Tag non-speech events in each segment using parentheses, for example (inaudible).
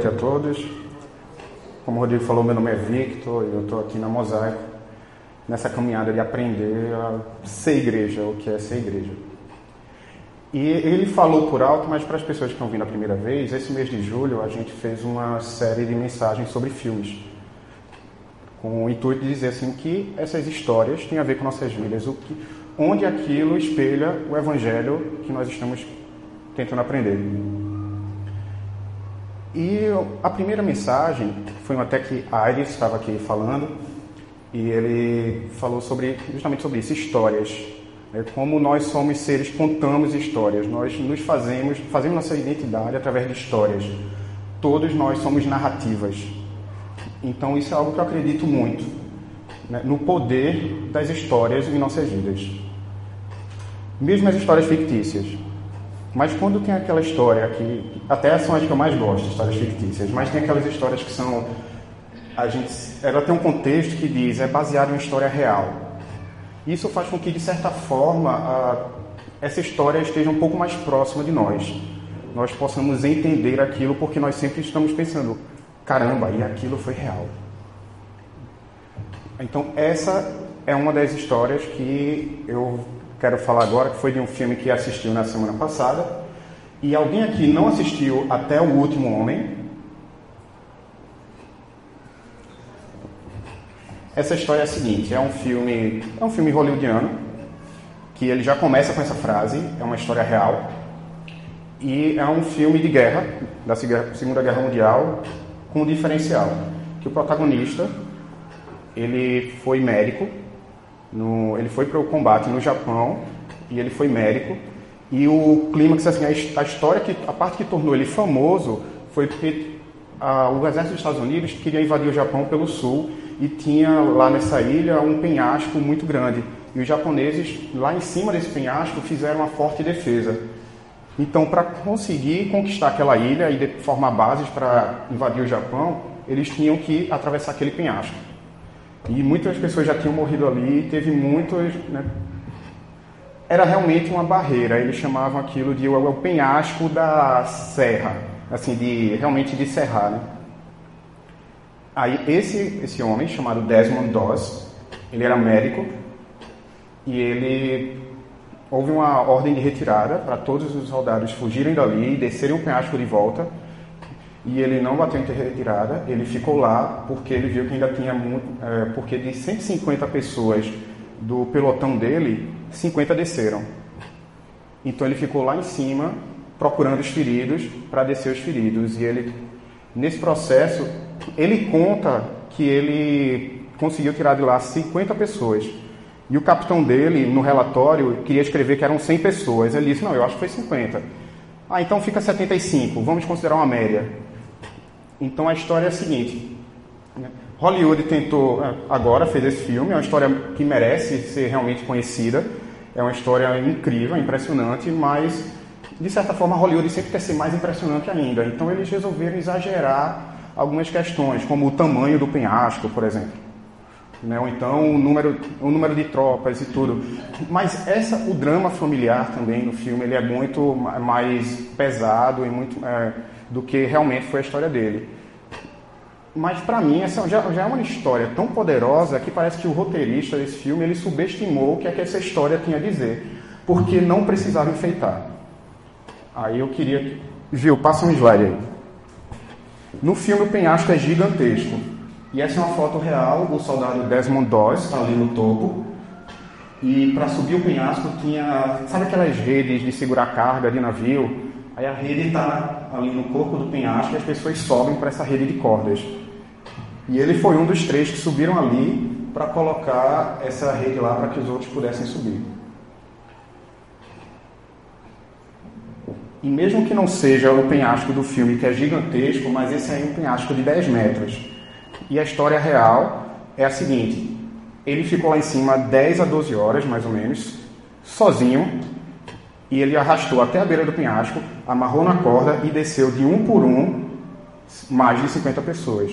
noite a todos. Como o Rodrigo falou, meu nome é Victor e eu estou aqui na Mosaico, nessa caminhada de aprender a ser igreja, o que é ser igreja. E ele falou por alto, mas para as pessoas que estão vindo a primeira vez, esse mês de julho a gente fez uma série de mensagens sobre filmes, com o intuito de dizer assim que essas histórias têm a ver com nossas vidas, o que, onde aquilo espelha o evangelho que nós estamos tentando aprender. E a primeira mensagem foi até que Aires estava aqui falando, e ele falou sobre justamente sobre isso, histórias. Né? Como nós somos seres contamos histórias, nós nos fazemos, fazemos nossa identidade através de histórias. Todos nós somos narrativas. Então isso é algo que eu acredito muito, né? no poder das histórias em nossas vidas. Mesmo as histórias fictícias. Mas quando tem aquela história que até são as que eu mais gosto, histórias fictícias, mas tem aquelas histórias que são a gente, ela tem um contexto que diz é baseado em uma história real. Isso faz com que de certa forma a, essa história esteja um pouco mais próxima de nós. Nós possamos entender aquilo porque nós sempre estamos pensando, caramba, e aquilo foi real. Então essa é uma das histórias que eu quero falar agora, que foi de um filme que assistiu na semana passada. E alguém aqui não assistiu até O Último Homem? Essa história é a seguinte, é um filme, é um filme hollywoodiano, que ele já começa com essa frase, é uma história real. E é um filme de guerra, da Segunda Guerra Mundial, com um diferencial, que o protagonista, ele foi médico, no, ele foi para o combate no Japão e ele foi médico. E o clímax, assim, a, história, que, a parte que tornou ele famoso foi porque a, o exército dos Estados Unidos queria invadir o Japão pelo sul e tinha lá nessa ilha um penhasco muito grande. E os japoneses, lá em cima desse penhasco, fizeram uma forte defesa. Então, para conseguir conquistar aquela ilha e formar bases para invadir o Japão, eles tinham que atravessar aquele penhasco. E muitas pessoas já tinham morrido ali, teve muitos. Né? Era realmente uma barreira, eles chamavam aquilo de o, penhasco da serra, assim, de realmente de serrar. Né? Aí esse, esse homem, chamado Desmond Doss, ele era médico e ele houve uma ordem de retirada para todos os soldados fugirem dali, descerem o penhasco de volta e ele não bateu em retirada, ele ficou lá porque ele viu que ainda tinha muito, é, porque de 150 pessoas do pelotão dele, 50 desceram. Então ele ficou lá em cima procurando os feridos para descer os feridos e ele nesse processo ele conta que ele conseguiu tirar de lá 50 pessoas. E o capitão dele, no relatório, queria escrever que eram 100 pessoas. Ele disse: Não, eu acho que foi 50. Ah, então fica 75, vamos considerar uma média. Então a história é a seguinte: né? Hollywood tentou, é, agora fez esse filme, é uma história que merece ser realmente conhecida, é uma história incrível, impressionante, mas de certa forma Hollywood sempre quer ser mais impressionante ainda. Então eles resolveram exagerar algumas questões, como o tamanho do penhasco, por exemplo. Né? Ou então o número, o número de tropas e tudo. Mas essa, o drama familiar também no filme ele é muito mais pesado e muito é, do que realmente foi a história dele. Mas para mim essa já, já, é uma história tão poderosa que parece que o roteirista desse filme ele subestimou o que é que essa história tinha a dizer, porque não precisava enfeitar. Aí eu queria, viu? Passa um slide aí. No filme o penhasco é gigantesco e essa é uma foto real do soldado Desmond Doss está ali no topo. E para subir o penhasco tinha, sabe aquelas redes de segurar carga de navio? Aí a rede está ali no corpo do penhasco e as pessoas sobem para essa rede de cordas. E ele foi um dos três que subiram ali para colocar essa rede lá para que os outros pudessem subir. E mesmo que não seja o penhasco do filme, que é gigantesco, mas esse aí é um penhasco de 10 metros. E a história real é a seguinte: ele ficou lá em cima 10 a 12 horas, mais ou menos, sozinho, e ele arrastou até a beira do penhasco, amarrou na corda e desceu de um por um mais de 50 pessoas.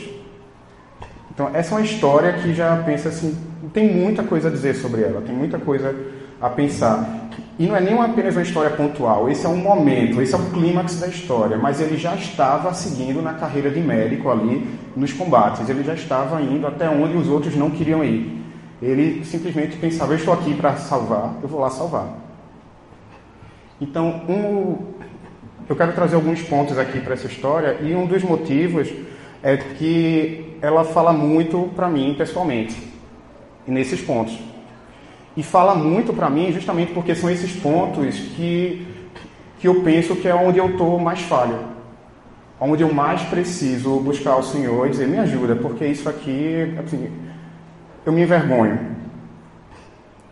Então, essa é uma história que já pensa assim, tem muita coisa a dizer sobre ela, tem muita coisa a pensar. E não é nem apenas uma história pontual, esse é um momento, esse é o clímax da história, mas ele já estava seguindo na carreira de médico ali nos combates, ele já estava indo até onde os outros não queriam ir. Ele simplesmente pensava: eu estou aqui para salvar, eu vou lá salvar. Então, um, eu quero trazer alguns pontos aqui para essa história, e um dos motivos é que ela fala muito para mim pessoalmente, nesses pontos. E fala muito para mim justamente porque são esses pontos que, que eu penso que é onde eu estou mais falho. Onde eu mais preciso buscar o Senhor e dizer, me ajuda, porque isso aqui, assim, eu me envergonho.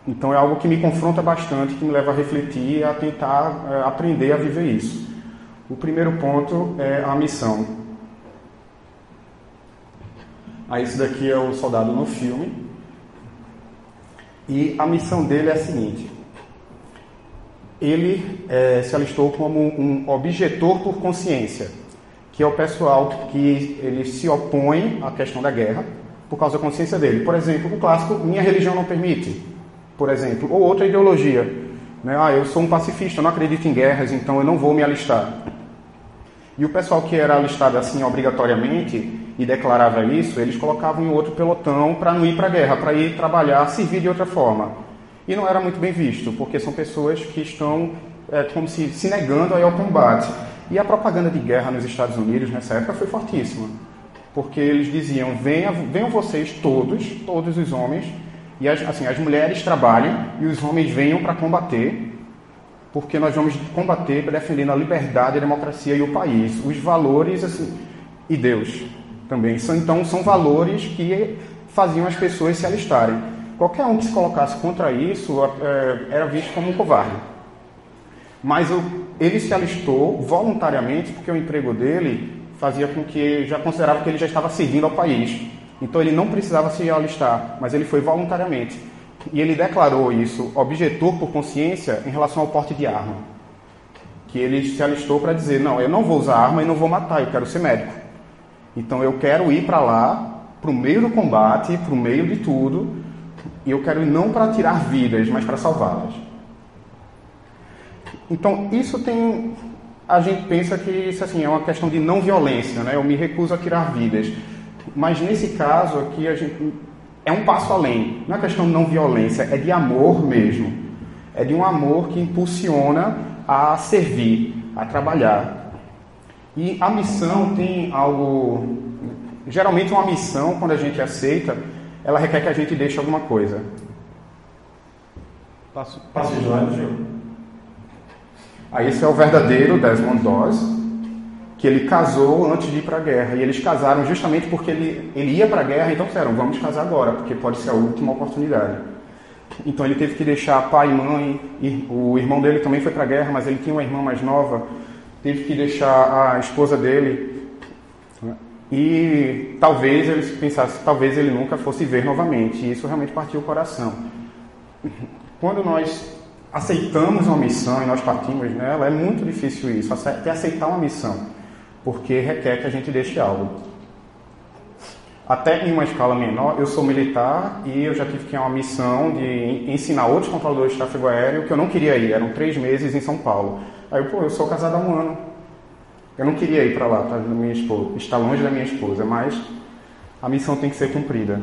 Então é algo que me confronta bastante, que me leva a refletir e a tentar é, aprender a viver isso. O primeiro ponto é a missão. Aí esse daqui é o soldado no filme. E a missão dele é a seguinte: ele é, se alistou como um objetor por consciência, que é o pessoal que ele se opõe à questão da guerra por causa da consciência dele. Por exemplo, o clássico minha religião não permite, por exemplo, ou outra ideologia, né? Ah, eu sou um pacifista, não acredito em guerras, então eu não vou me alistar. E o pessoal que era alistado assim obrigatoriamente e declarava isso, eles colocavam em outro pelotão para não ir para a guerra, para ir trabalhar, servir de outra forma. E não era muito bem visto, porque são pessoas que estão é, como se, se negando ao combate. E a propaganda de guerra nos Estados Unidos nessa época foi fortíssima, porque eles diziam: venham vocês todos, todos os homens, e as, assim, as mulheres trabalhem e os homens venham para combater, porque nós vamos combater defendendo a liberdade, a democracia e o país, os valores assim, e Deus também. São, então, são valores que faziam as pessoas se alistarem. Qualquer um que se colocasse contra isso é, era visto como um covarde. Mas ele se alistou voluntariamente porque o emprego dele fazia com que já considerava que ele já estava servindo ao país. Então ele não precisava se alistar, mas ele foi voluntariamente. E ele declarou isso, objetor por consciência, em relação ao porte de arma. Que ele se alistou para dizer: não, eu não vou usar arma e não vou matar, eu quero ser médico. Então eu quero ir para lá, para o meio do combate, para o meio de tudo, e eu quero ir não para tirar vidas, mas para salvá-las. Então isso tem. A gente pensa que isso assim, é uma questão de não violência, né? eu me recuso a tirar vidas. Mas nesse caso aqui, a gente é um passo além. Não é questão de não violência, é de amor mesmo. É de um amor que impulsiona a servir, a trabalhar. E a missão tem algo. Geralmente, uma missão, quando a gente aceita, ela requer que a gente deixe alguma coisa. Passo, passo de lado, Gil. Aí, esse é o verdadeiro Desmond Doss, que ele casou antes de ir para a guerra. E eles casaram justamente porque ele, ele ia para a guerra, então disseram: vamos casar agora, porque pode ser a última oportunidade. Então ele teve que deixar pai e mãe, e o irmão dele também foi para a guerra, mas ele tinha uma irmã mais nova teve que deixar a esposa dele e talvez ele pensasse, talvez ele nunca fosse ver novamente. E isso realmente partiu o coração. Quando nós aceitamos uma missão e nós partimos nela, é muito difícil isso, até aceitar uma missão, porque requer que a gente deixe algo. Até em uma escala menor, eu sou militar e eu já tive que ir a uma missão de ensinar outros controladores de tráfego aéreo que eu não queria ir, eram três meses em São Paulo. Aí, pô, eu sou casado há um ano. Eu não queria ir para lá, tá, minha esposa, estar longe da minha esposa, mas a missão tem que ser cumprida.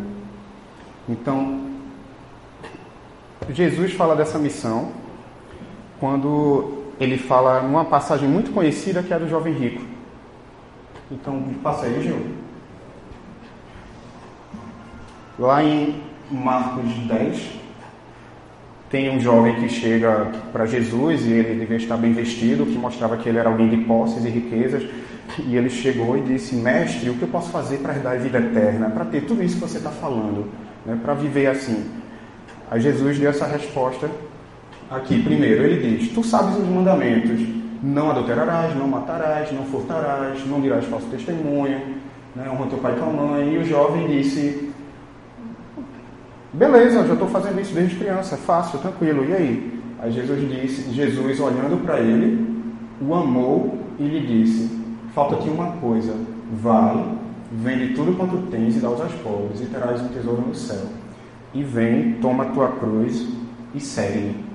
Então, Jesus fala dessa missão quando ele fala numa passagem muito conhecida que é do jovem rico. Então, passa aí, Gil. Lá em Marcos 10, tem um jovem que chega para Jesus e ele devia estar bem vestido, que mostrava que ele era alguém de posses e riquezas. E ele chegou e disse: Mestre, o que eu posso fazer para herdar a vida eterna? Para ter tudo isso que você está falando, né? para viver assim. Aí Jesus deu essa resposta aqui. Primeiro, ele diz: Tu sabes os mandamentos: não adulterarás, não matarás, não furtarás, não dirás falso testemunho, né? honra teu pai e tua mãe. E o jovem disse: Beleza, eu já estou fazendo isso desde criança, é fácil, tranquilo. E aí? Aí Jesus disse, Jesus olhando para ele, o amou e lhe disse: Falta-te uma coisa, vai, vende tudo quanto tens e dá aos pobres, e terás um tesouro no céu. E vem, toma a tua cruz e segue-me.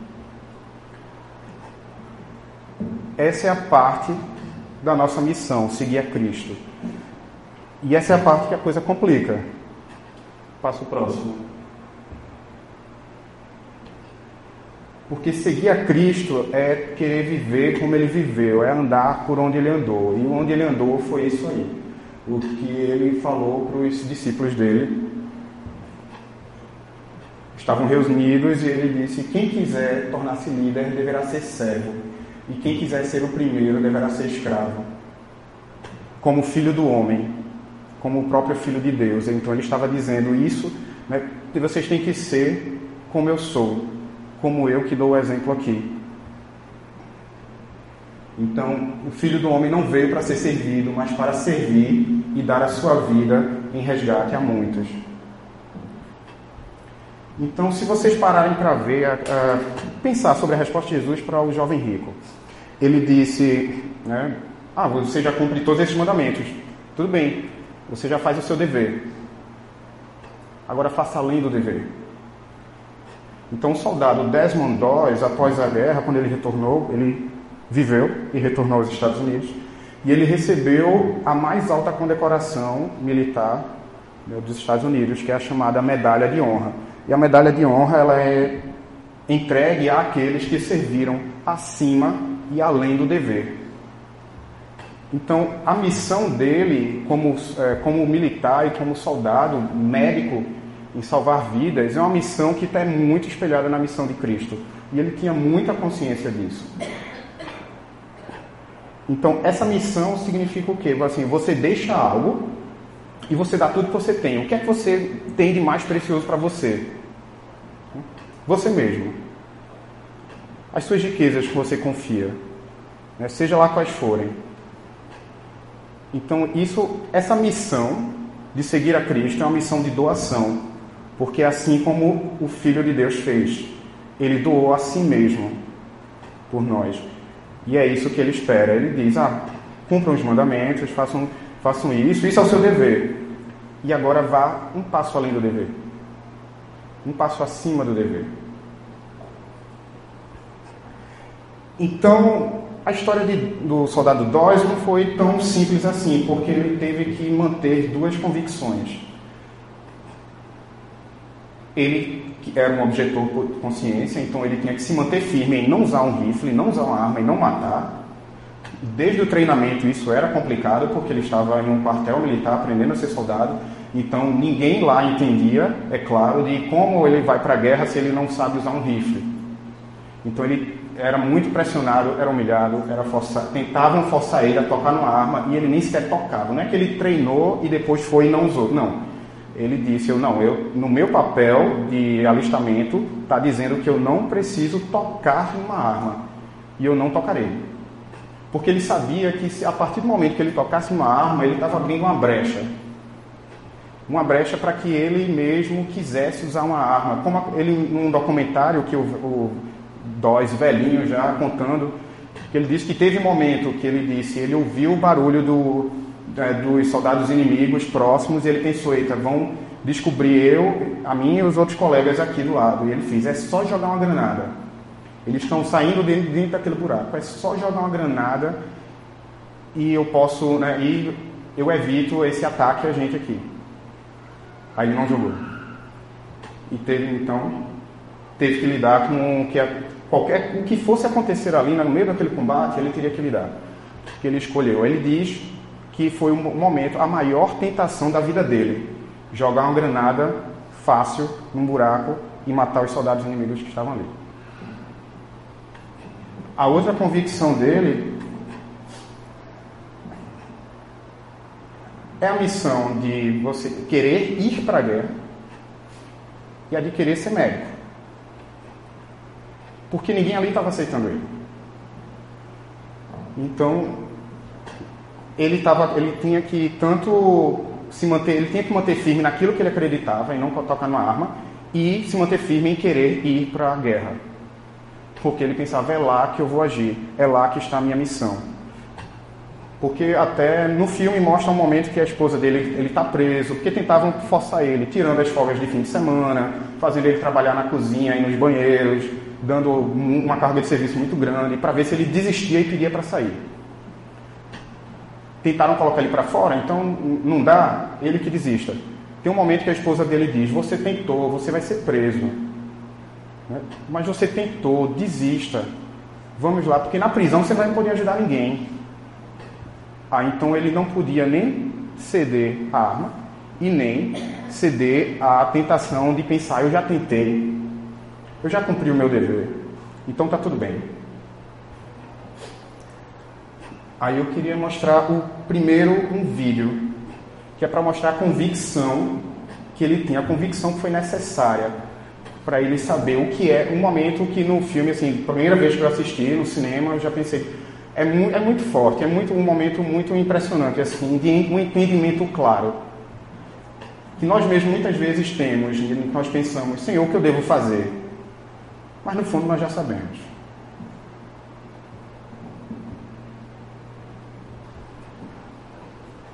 Essa é a parte da nossa missão, seguir a Cristo. E essa é a parte que a coisa complica. Passo o próximo. Porque seguir a Cristo é querer viver como ele viveu, é andar por onde ele andou. E onde ele andou foi isso aí. O que ele falou para os discípulos dele. Estavam reunidos e ele disse: Quem quiser tornar-se líder deverá ser servo, e quem quiser ser o primeiro deverá ser escravo, como filho do homem, como o próprio filho de Deus. Então ele estava dizendo isso, né, vocês têm que ser como eu sou como eu que dou o exemplo aqui. Então, o Filho do Homem não veio para ser servido, mas para servir e dar a sua vida em resgate a muitos. Então, se vocês pararem para ver, a, pensar sobre a resposta de Jesus para o jovem rico, ele disse: né, Ah, você já cumpre todos esses mandamentos. Tudo bem, você já faz o seu dever. Agora faça além do dever. Então, o soldado Desmond Doss, após a guerra, quando ele retornou, ele viveu e retornou aos Estados Unidos, e ele recebeu a mais alta condecoração militar né, dos Estados Unidos, que é a chamada Medalha de Honra. E a Medalha de Honra ela é entregue àqueles que serviram acima e além do dever. Então, a missão dele, como, é, como militar e como soldado, médico, em salvar vidas, é uma missão que está muito espelhada na missão de Cristo. E ele tinha muita consciência disso. Então, essa missão significa o quê? Assim, você deixa algo e você dá tudo que você tem. O que é que você tem de mais precioso para você? Você mesmo. As suas riquezas que você confia, né? seja lá quais forem. Então, isso, essa missão de seguir a Cristo é uma missão de doação. Porque assim como o Filho de Deus fez, ele doou a si mesmo por nós. E é isso que ele espera. Ele diz: ah, cumpram os mandamentos, façam, façam isso, isso é o seu dever. E agora vá um passo além do dever, um passo acima do dever. Então, a história de, do soldado Dawes não foi tão simples assim, porque ele teve que manter duas convicções ele era um objetor de consciência, então ele tinha que se manter firme em não usar um rifle, não usar uma arma e não matar. Desde o treinamento isso era complicado, porque ele estava em um quartel militar aprendendo a ser soldado, então ninguém lá entendia, é claro, de como ele vai para a guerra se ele não sabe usar um rifle. Então ele era muito pressionado, era humilhado, era força... tentavam forçar ele a tocar numa arma e ele nem sequer tocava. Não é que ele treinou e depois foi e não usou. Não ele disse, eu não, eu no meu papel de alistamento está dizendo que eu não preciso tocar uma arma e eu não tocarei, porque ele sabia que a partir do momento que ele tocasse uma arma ele estava abrindo uma brecha, uma brecha para que ele mesmo quisesse usar uma arma, como ele num documentário que o, o Dóis velhinho já contando, que ele disse que teve um momento que ele disse, ele ouviu o barulho do é, dos soldados inimigos próximos e ele pensou, eita, vão descobrir eu, a mim e os outros colegas aqui do lado. E ele fez, é só jogar uma granada. Eles estão saindo dentro, dentro daquele buraco. É só jogar uma granada e eu posso, né, e eu evito esse ataque a gente aqui. Aí ele não jogou. E teve, então, teve que lidar com o que, qualquer, o que fosse acontecer ali, né, no meio daquele combate, ele teria que lidar. Que ele escolheu. Ele diz que foi um momento, a maior tentação da vida dele. Jogar uma granada fácil num buraco e matar os soldados inimigos que estavam ali. A outra convicção dele é a missão de você querer ir para a guerra e a de querer ser médico. Porque ninguém ali estava aceitando ele. Então, ele, tava, ele tinha que tanto se manter, ele tinha que manter firme naquilo que ele acreditava e não tocar numa arma, e se manter firme em querer ir para a guerra. Porque ele pensava, é lá que eu vou agir, é lá que está a minha missão. Porque até no filme mostra um momento que a esposa dele ele está preso, porque tentavam forçar ele, tirando as folgas de fim de semana, fazendo ele trabalhar na cozinha e nos banheiros, dando uma carga de serviço muito grande, para ver se ele desistia e pedia para sair. Tentaram colocar ele para fora, então não dá, ele que desista. Tem um momento que a esposa dele diz: Você tentou, você vai ser preso. Né? Mas você tentou, desista. Vamos lá, porque na prisão você não vai poder ajudar ninguém. Ah, então ele não podia nem ceder a arma e nem ceder à tentação de pensar: eu já tentei, eu já cumpri o meu dever, então está tudo bem. Aí eu queria mostrar o primeiro um vídeo, que é para mostrar a convicção que ele tinha, a convicção que foi necessária para ele saber o que é um momento que no filme, assim, primeira vez que eu assisti no cinema, eu já pensei, é, é muito forte, é muito um momento muito impressionante, assim, de um entendimento claro. Que nós mesmos muitas vezes temos, nós pensamos, Senhor, o que eu devo fazer? Mas no fundo nós já sabemos.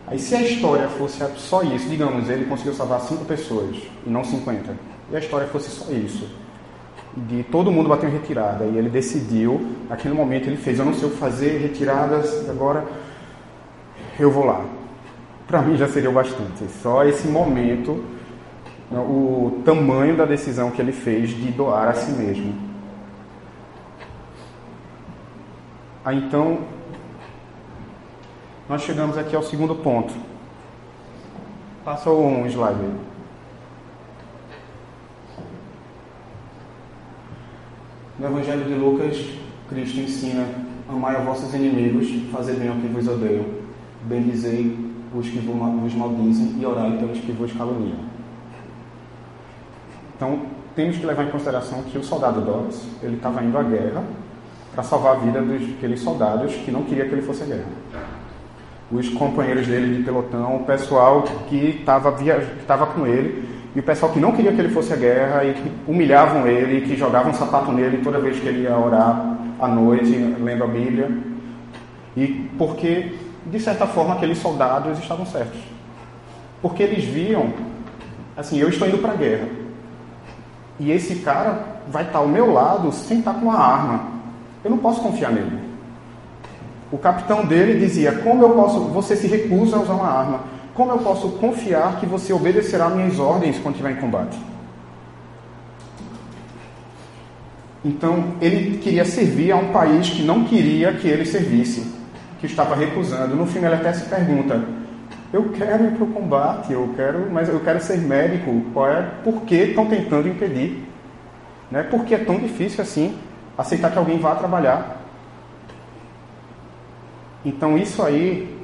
Aí se a história fosse só isso, digamos, ele conseguiu salvar cinco pessoas e não 50, e a história fosse só isso, de todo mundo bateu em retirada, e ele decidiu, naquele momento ele fez, eu não sei o que fazer, retiradas, agora eu vou lá. Para mim já seria o bastante. Só esse momento, o tamanho da decisão que ele fez de doar a si mesmo. Aí então, nós chegamos aqui ao segundo ponto. Passa um slide aí. No Evangelho de Lucas, Cristo ensina: Amai a vossos inimigos, fazer bem ao que vos odeiam, bendizei os que vos maldizem e orai pelos que vos caluniam. Então, temos que levar em consideração que o soldado Doris, ele estava indo à guerra para salvar a vida daqueles soldados que não queria que ele fosse à guerra os companheiros dele de pelotão, o pessoal que estava que com ele e o pessoal que não queria que ele fosse à guerra e que humilhavam ele, que jogavam um sapato nele toda vez que ele ia orar à noite, lendo a Bíblia. E porque, de certa forma, aqueles soldados estavam certos. Porque eles viam, assim, eu estou indo para a guerra. E esse cara vai estar ao meu lado sem estar com uma arma. Eu não posso confiar nele. O capitão dele dizia: Como eu posso. Você se recusa a usar uma arma. Como eu posso confiar que você obedecerá minhas ordens quando estiver em combate? Então, ele queria servir a um país que não queria que ele servisse, que estava recusando. No filme, ele até se pergunta: Eu quero ir para o combate, eu quero, mas eu quero ser médico. Qual é? Por que estão tentando impedir? Né? Por que é tão difícil assim aceitar que alguém vá trabalhar? Então isso aí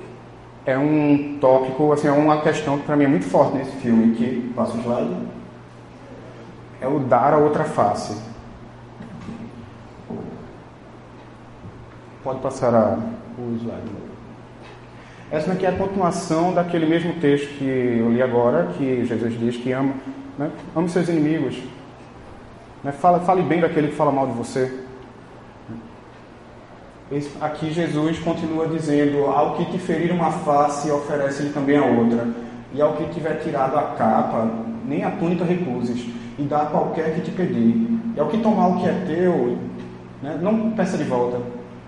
é um tópico, assim, é uma questão que para mim é muito forte nesse filme, que, passa o slide, é o dar a outra face. Pode passar a, o slide. Essa aqui é a continuação daquele mesmo texto que eu li agora, que Jesus diz que ama, né? ame seus inimigos. Né? Fale, bem daquele que fala mal de você. Aqui Jesus continua dizendo: Ao que te ferir uma face, oferece-lhe também a outra. E ao que tiver tirado a capa, nem a túnica recuses, e dá a qualquer que te pedir. E ao que tomar o que é teu, né, não peça de volta.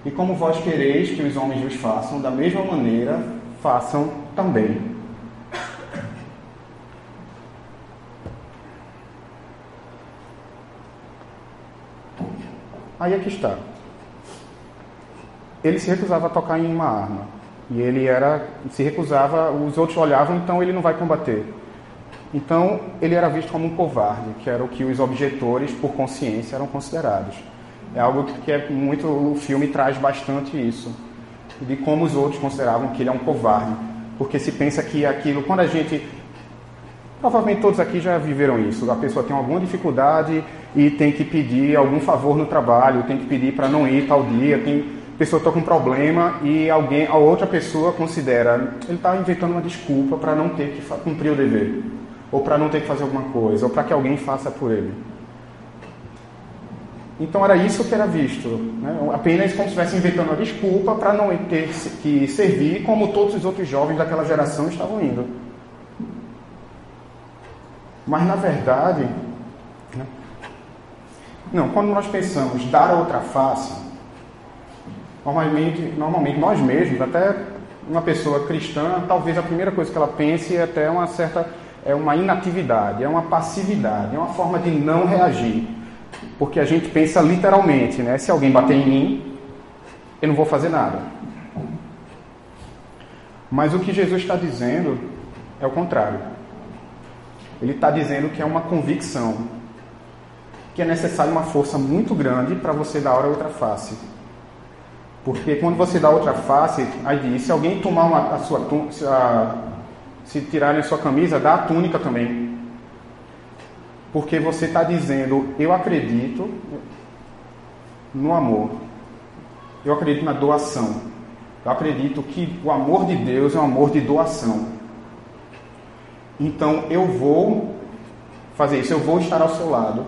E como vós quereis que os homens vos façam, da mesma maneira, façam também. Aí aqui está ele se recusava a tocar em uma arma. E ele era, se recusava, os outros olhavam, então ele não vai combater. Então ele era visto como um covarde, que era o que os objetores, por consciência, eram considerados. É algo que é muito, o filme traz bastante isso, de como os outros consideravam que ele é um covarde, porque se pensa que aquilo, quando a gente Provavelmente todos aqui já viveram isso. A pessoa tem alguma dificuldade e tem que pedir algum favor no trabalho, tem que pedir para não ir tal dia, tem pessoa está com um problema e alguém, a outra pessoa considera, ele está inventando uma desculpa para não ter que cumprir o dever, ou para não ter que fazer alguma coisa, ou para que alguém faça por ele. Então era isso que era visto, né? apenas como se estivesse inventando uma desculpa para não ter que servir como todos os outros jovens daquela geração estavam indo. Mas na verdade, né? Não, quando nós pensamos dar a outra face, normalmente, normalmente nós mesmos, até uma pessoa cristã, talvez a primeira coisa que ela pense é até uma certa é uma inatividade, é uma passividade, é uma forma de não reagir. Porque a gente pensa literalmente, né? Se alguém bater em mim, eu não vou fazer nada. Mas o que Jesus está dizendo é o contrário. Ele está dizendo que é uma convicção, que é necessária uma força muito grande para você dar a outra face. Porque quando você dá outra face, aí diz, se alguém tomar uma, a sua a, se tirarem a sua camisa, dá a túnica também. Porque você está dizendo, eu acredito no amor. Eu acredito na doação. Eu acredito que o amor de Deus é um amor de doação. Então eu vou fazer isso, eu vou estar ao seu lado,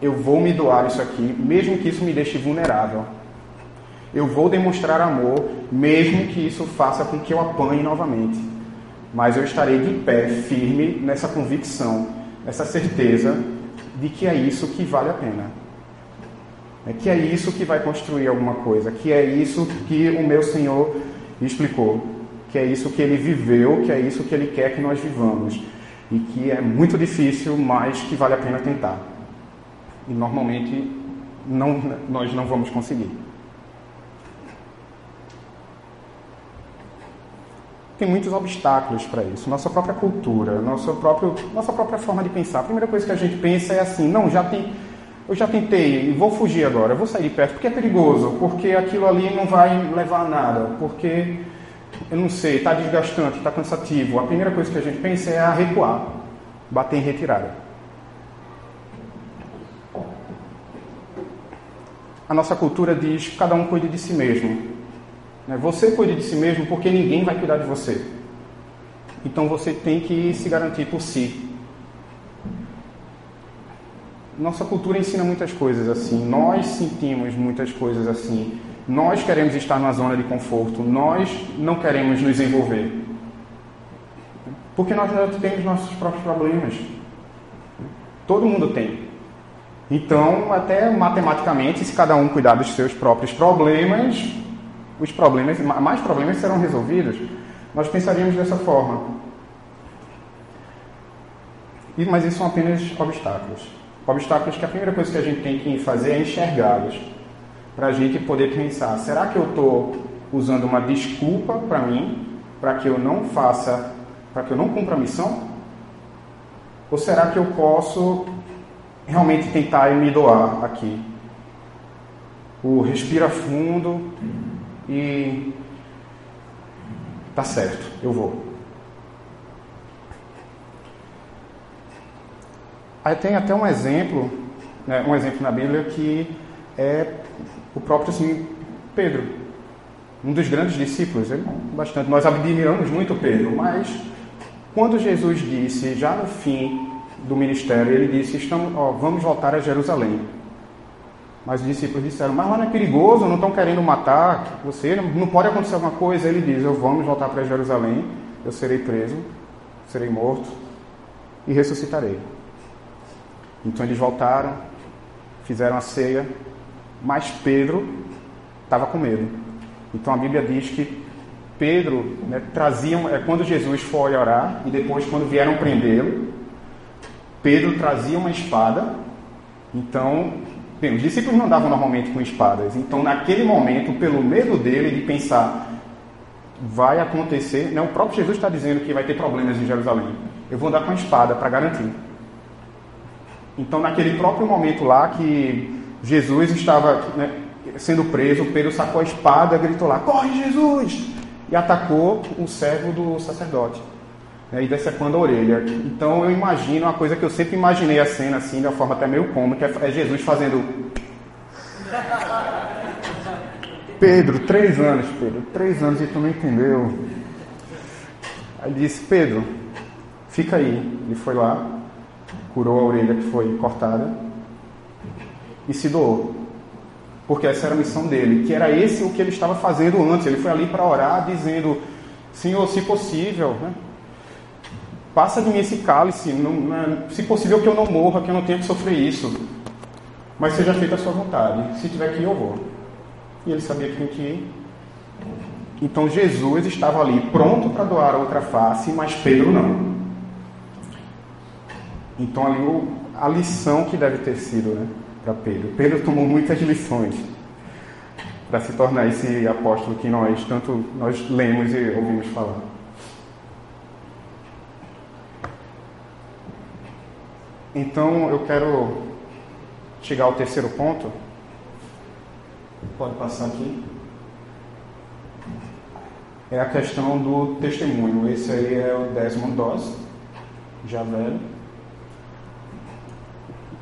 eu vou me doar isso aqui, mesmo que isso me deixe vulnerável. Eu vou demonstrar amor, mesmo que isso faça com que eu apanhe novamente. Mas eu estarei de pé, firme nessa convicção, nessa certeza de que é isso que vale a pena. É que é isso que vai construir alguma coisa, que é isso que o meu Senhor explicou, que é isso que ele viveu, que é isso que ele quer que nós vivamos. E que é muito difícil, mas que vale a pena tentar. E normalmente não, nós não vamos conseguir. Tem muitos obstáculos para isso. Nossa própria cultura, nosso próprio, nossa própria forma de pensar. A primeira coisa que a gente pensa é assim: não, já tem, eu já tentei vou fugir agora, vou sair de perto porque é perigoso, porque aquilo ali não vai levar a nada, porque eu não sei, está desgastante, está cansativo. A primeira coisa que a gente pensa é a recuar, bater em retirada. A nossa cultura diz que cada um cuide de si mesmo. Né? Você cuide de si mesmo porque ninguém vai cuidar de você. Então você tem que se garantir por si. Nossa cultura ensina muitas coisas assim. Nós sentimos muitas coisas assim. Nós queremos estar na zona de conforto. Nós não queremos nos envolver. Porque nós já temos nossos próprios problemas. Todo mundo tem. Então, até matematicamente, se cada um cuidar dos seus próprios problemas, os problemas, mais problemas serão resolvidos, nós pensaríamos dessa forma. Mas isso são apenas obstáculos. Obstáculos que a primeira coisa que a gente tem que fazer é enxergá-los. Para a gente poder pensar: será que eu estou usando uma desculpa para mim, para que eu não faça, para que eu não cumpra a missão? Ou será que eu posso realmente tentar me doar aqui? O respira fundo e tá certo, eu vou. Aí tem até um exemplo, né, um exemplo na Bíblia que é o próprio assim, Pedro, um dos grandes discípulos, ele, bastante. Nós admiramos muito Pedro, mas quando Jesus disse, já no fim do ministério, ele disse: Estamos, ó, vamos voltar a Jerusalém. Mas os discípulos disseram: Mas lá não é perigoso, não estão querendo matar você, não pode acontecer alguma coisa. Ele diz: Eu vamos voltar para Jerusalém, eu serei preso, serei morto e ressuscitarei. Então eles voltaram, fizeram a ceia, mas Pedro estava com medo. Então a Bíblia diz que Pedro né, trazia, é, quando Jesus foi orar e depois quando vieram prendê-lo, Pedro trazia uma espada. Então Bem, os discípulos não andavam normalmente com espadas, então naquele momento, pelo medo dele de pensar, vai acontecer, né, o próprio Jesus está dizendo que vai ter problemas em Jerusalém. Eu vou andar com a espada para garantir. Então, naquele próprio momento lá que Jesus estava né, sendo preso, Pedro sacou a espada, gritou lá: Corre, Jesus! E atacou o servo do sacerdote né, e decepando a orelha. Então eu imagino uma coisa que eu sempre imaginei a cena assim, de uma forma até meio cômica, é Jesus fazendo. (laughs) Pedro, três anos, Pedro, três anos e tu não entendeu. Aí disse, Pedro, fica aí. Ele foi lá, curou a orelha que foi cortada e se doou. Porque essa era a missão dele, que era esse o que ele estava fazendo antes. Ele foi ali para orar, dizendo, Senhor, se possível, né? Passa de mim esse cálice, não, não, se possível que eu não morra, que eu não tenha que sofrer isso. mas seja feita a sua vontade. Se tiver que ir, eu vou. E ele sabia que tinha que ir. Então Jesus estava ali pronto para doar a outra face, mas Pedro não. Então ali a lição que deve ter sido né, para Pedro. Pedro tomou muitas lições para se tornar esse apóstolo que nós tanto nós lemos e ouvimos falar. Então eu quero chegar ao terceiro ponto. Pode passar aqui. É a questão do testemunho. Esse aí é o Desmond Doss, já velho.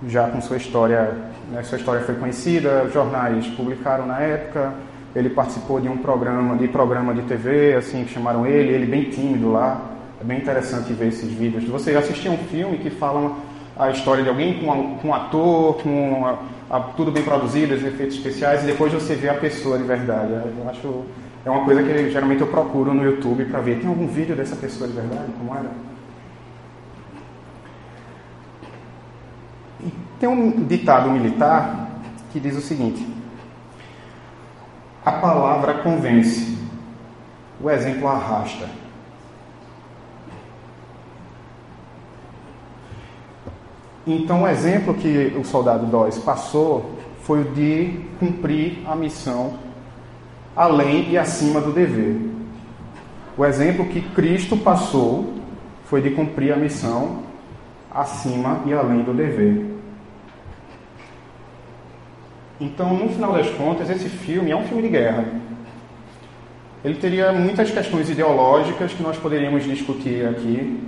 Já com sua história, né, sua história foi conhecida, jornais publicaram na época. Ele participou de um programa, de programa de TV, assim, que chamaram ele, ele bem tímido lá. É bem interessante ver esses vídeos. Você assistiu um filme que falam a história de alguém com, com um ator, com a, a, tudo bem produzido, os efeitos especiais, e depois você vê a pessoa de verdade. Eu acho é uma coisa que geralmente eu procuro no YouTube para ver. Tem algum vídeo dessa pessoa de verdade? Como era? E tem um ditado militar que diz o seguinte: A palavra convence, o exemplo arrasta. Então, o exemplo que o soldado Dawes passou foi o de cumprir a missão além e acima do dever. O exemplo que Cristo passou foi de cumprir a missão acima e além do dever. Então, no final das contas, esse filme é um filme de guerra. Ele teria muitas questões ideológicas que nós poderíamos discutir aqui,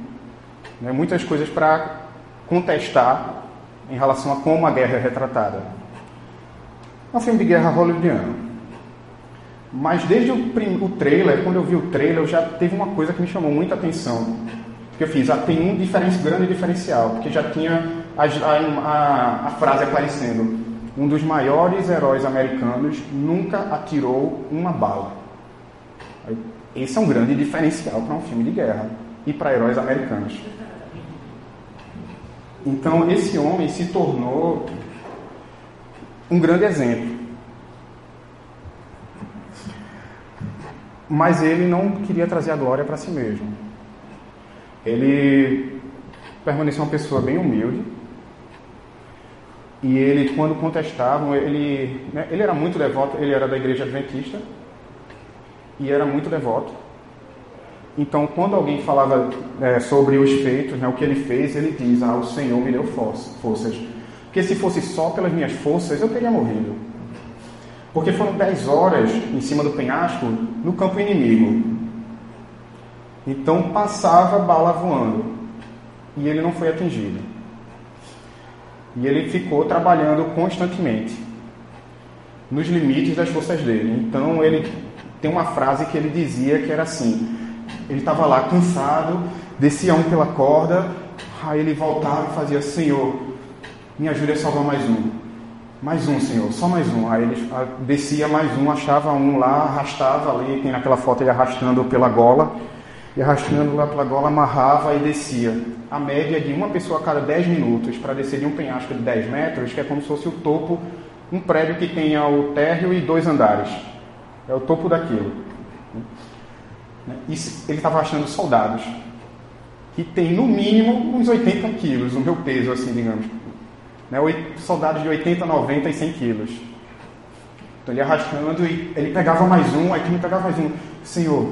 né? muitas coisas para contestar em relação a como a guerra é retratada. É um filme de guerra hollywoodiano. Mas desde o, o trailer, quando eu vi o trailer, já teve uma coisa que me chamou muita atenção. Que eu fiz, ah, tem um diferença, grande diferencial, porque já tinha a, a, a frase aparecendo. Um dos maiores heróis americanos nunca atirou uma bala. Esse é um grande diferencial para um filme de guerra e para heróis americanos. Então, esse homem se tornou um grande exemplo. Mas ele não queria trazer a glória para si mesmo. Ele permaneceu uma pessoa bem humilde. E ele, quando contestavam, ele, né, ele era muito devoto, ele era da igreja adventista e era muito devoto. Então, quando alguém falava é, sobre os feitos, né, o que ele fez, ele diz: Ah, o Senhor me deu forças. Porque se fosse só pelas minhas forças, eu teria morrido. Porque foram dez horas em cima do penhasco no campo inimigo. Então passava bala voando. E ele não foi atingido. E ele ficou trabalhando constantemente nos limites das forças dele. Então ele tem uma frase que ele dizia que era assim: ele estava lá cansado, descia um pela corda, aí ele voltava e fazia: Senhor, me ajude a salvar mais um. Mais um, Senhor, só mais um. Aí ele descia mais um, achava um lá, arrastava ali, tem naquela foto ele arrastando pela gola, e arrastando lá pela gola, amarrava e descia. A média de uma pessoa a cada 10 minutos para descer de um penhasco de 10 metros, que é como se fosse o topo, um prédio que tenha o térreo e dois andares. É o topo daquilo. Né? ele estava achando soldados que tem no mínimo uns 80 quilos, o meu peso, assim, digamos. Né? Soldados de 80, 90 e 100 quilos. Então ele arrastando e ele pegava mais um, aí também pegava mais um. Senhor,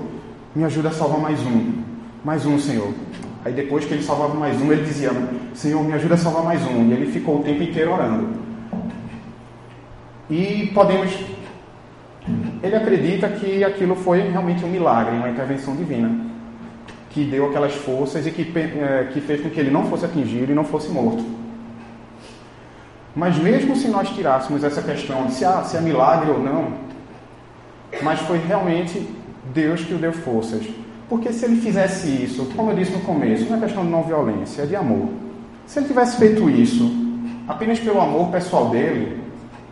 me ajuda a salvar mais um. Mais um, Senhor. Aí depois que ele salvava mais um, ele dizia, Senhor, me ajuda a salvar mais um. E ele ficou o tempo inteiro orando. E podemos ele acredita que aquilo foi realmente um milagre, uma intervenção divina, que deu aquelas forças e que, é, que fez com que ele não fosse atingido e não fosse morto. Mas mesmo se nós tirássemos essa questão de se, ah, se é milagre ou não, mas foi realmente Deus que o deu forças. Porque se ele fizesse isso, como eu disse no começo, não é questão de não violência, é de amor. Se ele tivesse feito isso apenas pelo amor pessoal dele,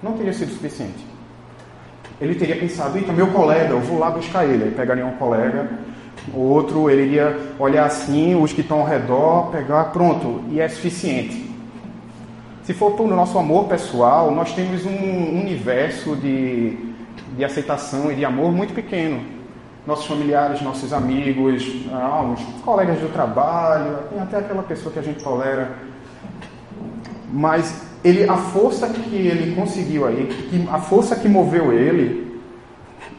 não teria sido suficiente ele teria pensado, então meu colega, eu vou lá buscar ele. Aí pegaria um colega, outro, ele iria olhar assim, os que estão ao redor, pegar, pronto, e é suficiente. Se for para o nosso amor pessoal, nós temos um universo de, de aceitação e de amor muito pequeno. Nossos familiares, nossos amigos, ah, colegas do trabalho, tem até aquela pessoa que a gente tolera. Mas ele, a força que ele conseguiu aí, que, a força que moveu ele,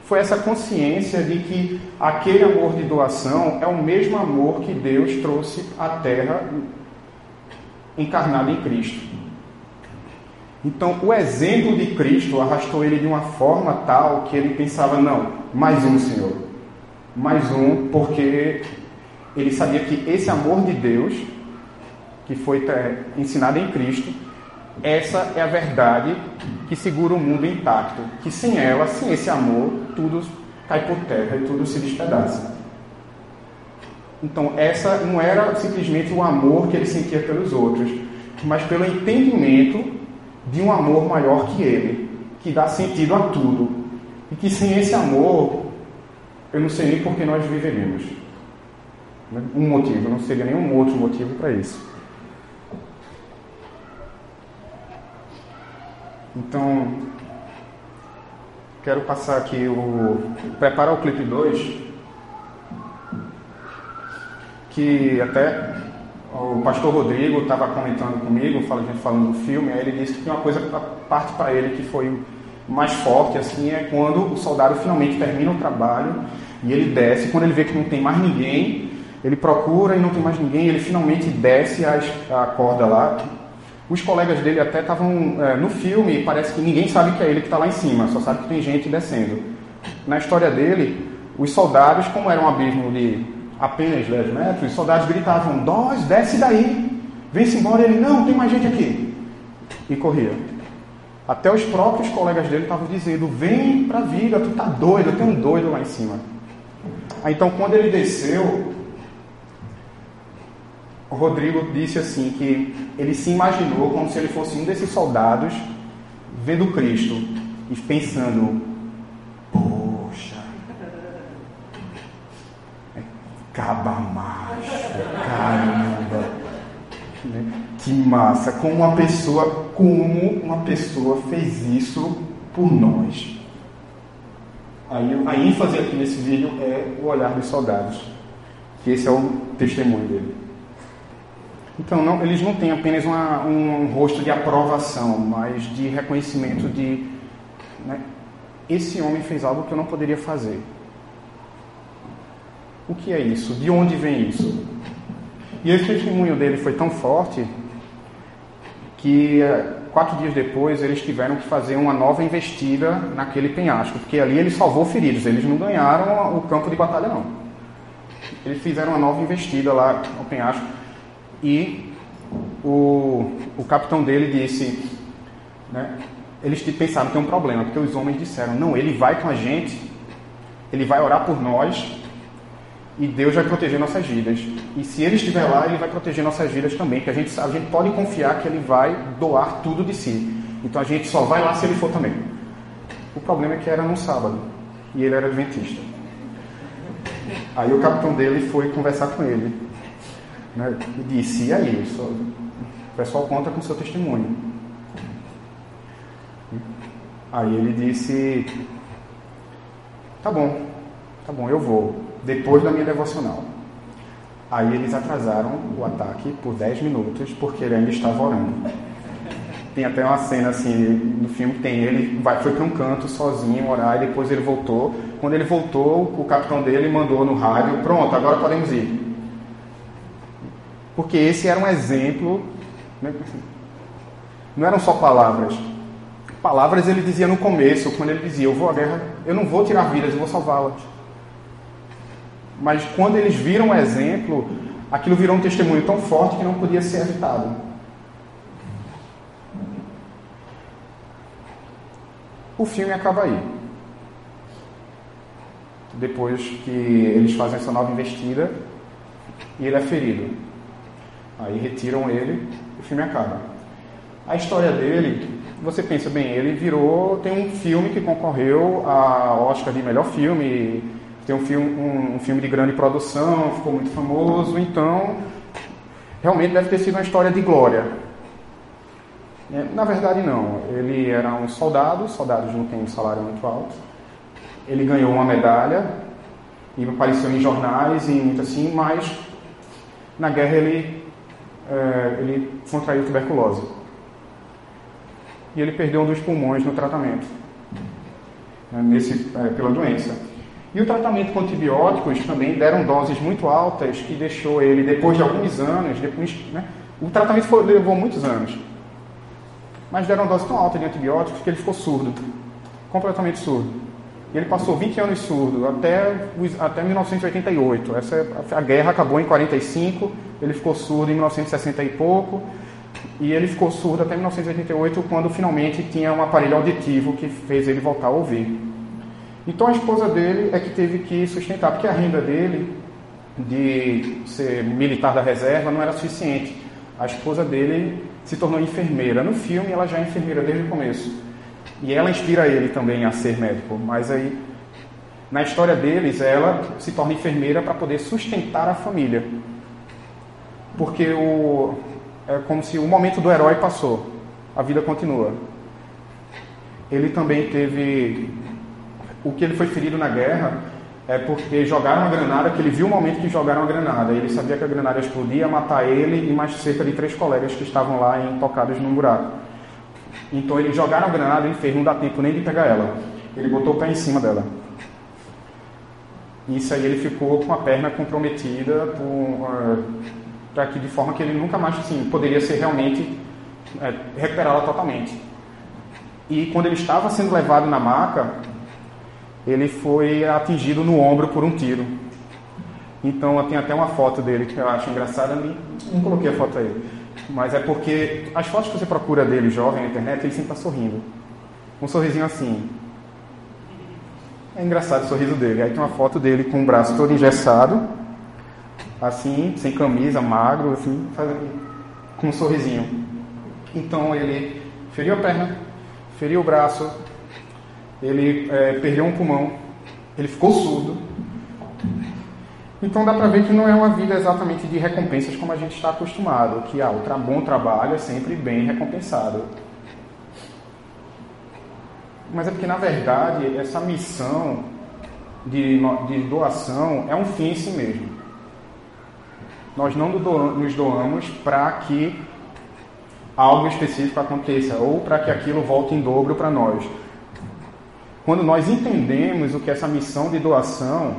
foi essa consciência de que aquele amor de doação é o mesmo amor que Deus trouxe à Terra encarnado em Cristo. Então, o exemplo de Cristo arrastou ele de uma forma tal que ele pensava: não, mais um, Senhor. Mais um, porque ele sabia que esse amor de Deus, que foi é, ensinado em Cristo, essa é a verdade que segura o mundo intacto. Que sem ela, sem esse amor, tudo cai por terra e tudo se despedaça. Então, essa não era simplesmente o amor que ele sentia pelos outros, mas pelo entendimento de um amor maior que ele, que dá sentido a tudo. E que sem esse amor, eu não sei nem por que nós viveríamos. Um motivo, não seria nenhum outro motivo para isso. Então, quero passar aqui o. preparar o clipe 2, que até o pastor Rodrigo estava comentando comigo, gente falando do filme, aí ele disse que tem uma coisa parte para ele que foi mais forte, assim, é quando o soldado finalmente termina o trabalho e ele desce, quando ele vê que não tem mais ninguém, ele procura e não tem mais ninguém, ele finalmente desce a, a corda lá. Os colegas dele até estavam é, no filme, parece que ninguém sabe que é ele que está lá em cima, só sabe que tem gente descendo. Na história dele, os soldados, como era um abismo de apenas 10 metros, os soldados gritavam: Dós, desce daí, vem-se embora. Ele: Não, tem mais gente aqui. E corria. Até os próprios colegas dele estavam dizendo: Vem para a vida, tu tá doido, tem um doido lá em cima. Então, quando ele desceu, o Rodrigo disse assim: que ele se imaginou como se ele fosse um desses soldados vendo Cristo e pensando: Caba macho, caramba. Que massa. Como uma pessoa, como uma pessoa fez isso por nós. Aí, a ênfase aqui nesse vídeo é o olhar dos soldados. Que esse é o testemunho dele. Então, não, eles não têm apenas uma, um rosto de aprovação, mas de reconhecimento de. Né, esse homem fez algo que eu não poderia fazer. O que é isso? De onde vem isso? E esse testemunho dele foi tão forte que eh, quatro dias depois eles tiveram que fazer uma nova investida naquele penhasco, porque ali ele salvou feridos, eles não ganharam o campo de batalha não. Eles fizeram uma nova investida lá no penhasco e o, o capitão dele disse, né, eles pensaram que tem um problema, porque os homens disseram, não, ele vai com a gente, ele vai orar por nós e Deus vai proteger nossas vidas. E se Ele estiver lá, Ele vai proteger nossas vidas também, porque a gente, a gente pode confiar que Ele vai doar tudo de si. Então a gente só vai lá se Ele for também. O problema é que era no sábado, e ele era adventista. Aí o capitão dele foi conversar com ele. Né, e disse, e aí? O pessoal conta com seu testemunho. Aí ele disse, tá bom, tá bom, eu vou depois da minha devocional. Aí eles atrasaram o ataque por 10 minutos porque ele ainda estava orando. Tem até uma cena assim no filme tem ele vai foi para um canto sozinho orar e depois ele voltou. Quando ele voltou, o capitão dele mandou no rádio: "Pronto, agora podemos ir". Porque esse era um exemplo, né? não eram só palavras. Palavras ele dizia no começo, quando ele dizia: "Eu vou à guerra, eu não vou tirar vidas, eu vou salvá-las". Mas quando eles viram o exemplo, aquilo virou um testemunho tão forte que não podia ser evitado. O filme acaba aí. Depois que eles fazem essa nova investida e ele é ferido. Aí retiram ele e o filme acaba. A história dele, você pensa bem, ele virou. Tem um filme que concorreu a Oscar de melhor filme tem um filme, um, um filme de grande produção, ficou muito famoso, então realmente deve ter sido uma história de glória. É, na verdade, não. Ele era um soldado, soldados não têm um salário muito alto. Ele ganhou uma medalha e apareceu em jornais e muito assim, mas na guerra ele, é, ele contraiu tuberculose. E ele perdeu um dos pulmões no tratamento, né, nesse, é, pela doença. E o tratamento com antibióticos também deram doses muito altas que deixou ele, depois de alguns anos, depois, né, o tratamento foi, levou muitos anos, mas deram dose tão alta de antibióticos que ele ficou surdo, completamente surdo. Ele passou 20 anos surdo, até, até 1988. Essa, a guerra acabou em 45, ele ficou surdo em 1960 e pouco, e ele ficou surdo até 1988, quando finalmente tinha um aparelho auditivo que fez ele voltar a ouvir. Então a esposa dele é que teve que sustentar, porque a renda dele de ser militar da reserva não era suficiente. A esposa dele se tornou enfermeira. No filme ela já é enfermeira desde o começo. E ela inspira ele também a ser médico, mas aí na história deles ela se torna enfermeira para poder sustentar a família. Porque o é como se o momento do herói passou, a vida continua. Ele também teve o que ele foi ferido na guerra é porque jogaram uma granada, que ele viu o momento que jogaram a granada. Ele sabia que a granada explodia, matar ele e mais cerca de três colegas que estavam lá tocados num buraco. Então eles jogaram a granada, ele fez, não dá tempo nem de pegar ela. Ele botou o pé em cima dela. Isso aí ele ficou com a perna comprometida por, uh, para que de forma que ele nunca mais assim, poderia ser realmente uh, recuperá-la totalmente. E quando ele estava sendo levado na maca, ele foi atingido no ombro por um tiro. Então tem até uma foto dele que eu acho engraçada, não coloquei a foto aí. Mas é porque as fotos que você procura dele jovem na internet, ele sempre está sorrindo. Um sorrisinho assim. É engraçado o sorriso dele. Aí tem uma foto dele com o braço todo engessado, assim, sem camisa, magro, assim, com um sorrisinho. Então ele feriu a perna, feriu o braço, ele é, perdeu um pulmão, ele ficou surdo. Então dá para ver que não é uma vida exatamente de recompensas como a gente está acostumado, que ah, o tra bom trabalho é sempre bem recompensado. Mas é porque, na verdade, essa missão de, de doação é um fim em si mesmo. Nós não nos doamos para que algo específico aconteça ou para que aquilo volte em dobro para nós. Quando nós entendemos o que é essa missão de doação,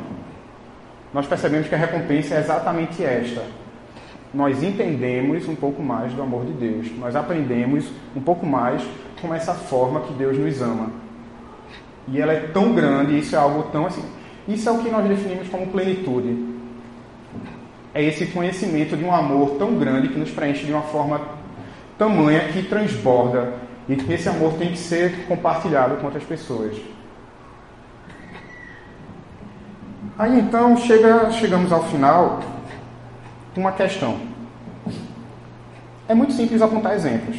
nós percebemos que a recompensa é exatamente esta. Nós entendemos um pouco mais do amor de Deus, nós aprendemos um pouco mais com essa forma que Deus nos ama. E ela é tão grande, isso é algo tão assim. Isso é o que nós definimos como plenitude. É esse conhecimento de um amor tão grande que nos preenche de uma forma tamanha que transborda e que esse amor tem que ser compartilhado com outras pessoas. Aí então chega, chegamos ao final com uma questão. É muito simples apontar exemplos.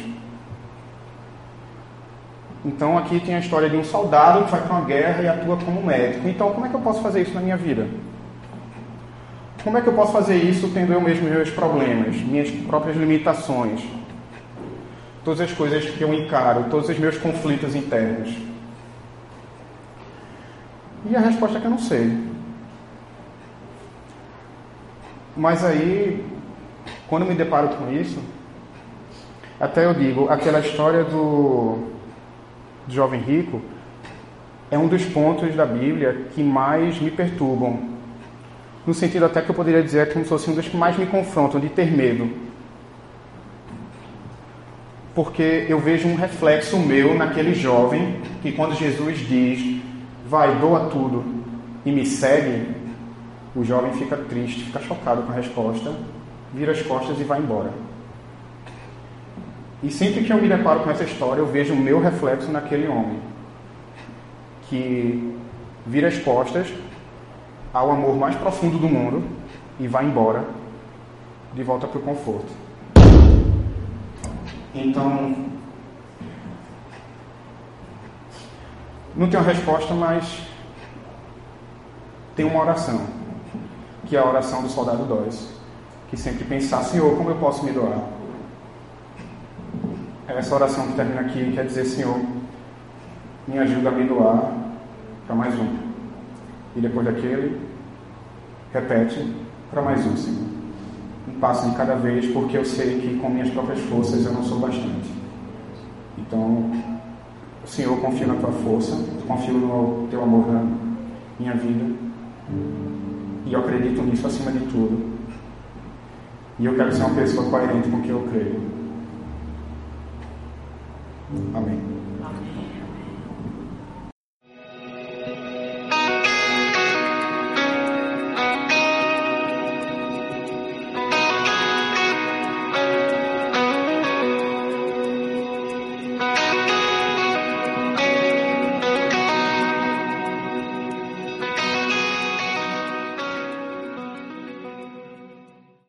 Então aqui tem a história de um soldado que vai para uma guerra e atua como médico. Então como é que eu posso fazer isso na minha vida? Como é que eu posso fazer isso tendo eu mesmo meus problemas, minhas próprias limitações, todas as coisas que eu encaro, todos os meus conflitos internos? E a resposta é que eu não sei. Mas aí, quando me deparo com isso, até eu digo, aquela história do, do jovem rico é um dos pontos da Bíblia que mais me perturbam. No sentido até que eu poderia dizer como se fosse um dos que mais me confrontam, de ter medo. Porque eu vejo um reflexo meu naquele jovem que quando Jesus diz, vai, doa tudo e me segue, o jovem fica triste, fica chocado com a resposta, vira as costas e vai embora. E sempre que eu me deparo com essa história, eu vejo o meu reflexo naquele homem, que vira as costas ao amor mais profundo do mundo e vai embora, de volta para o conforto. Então, não tenho resposta, mas tem uma oração que é a oração do soldado Dóis, que sempre pensar, Senhor, como eu posso me doar? É essa oração que termina aqui quer dizer, Senhor, me ajuda a me doar para mais um. E depois daquele, repete para mais um, Senhor. Um passo de cada vez, porque eu sei que com minhas próprias forças eu não sou bastante. Então, Senhor, eu confio na tua força, confio no teu amor na minha vida. E eu acredito nisso acima de tudo. E eu quero ser uma pessoa coerente com o que eu creio. Amém.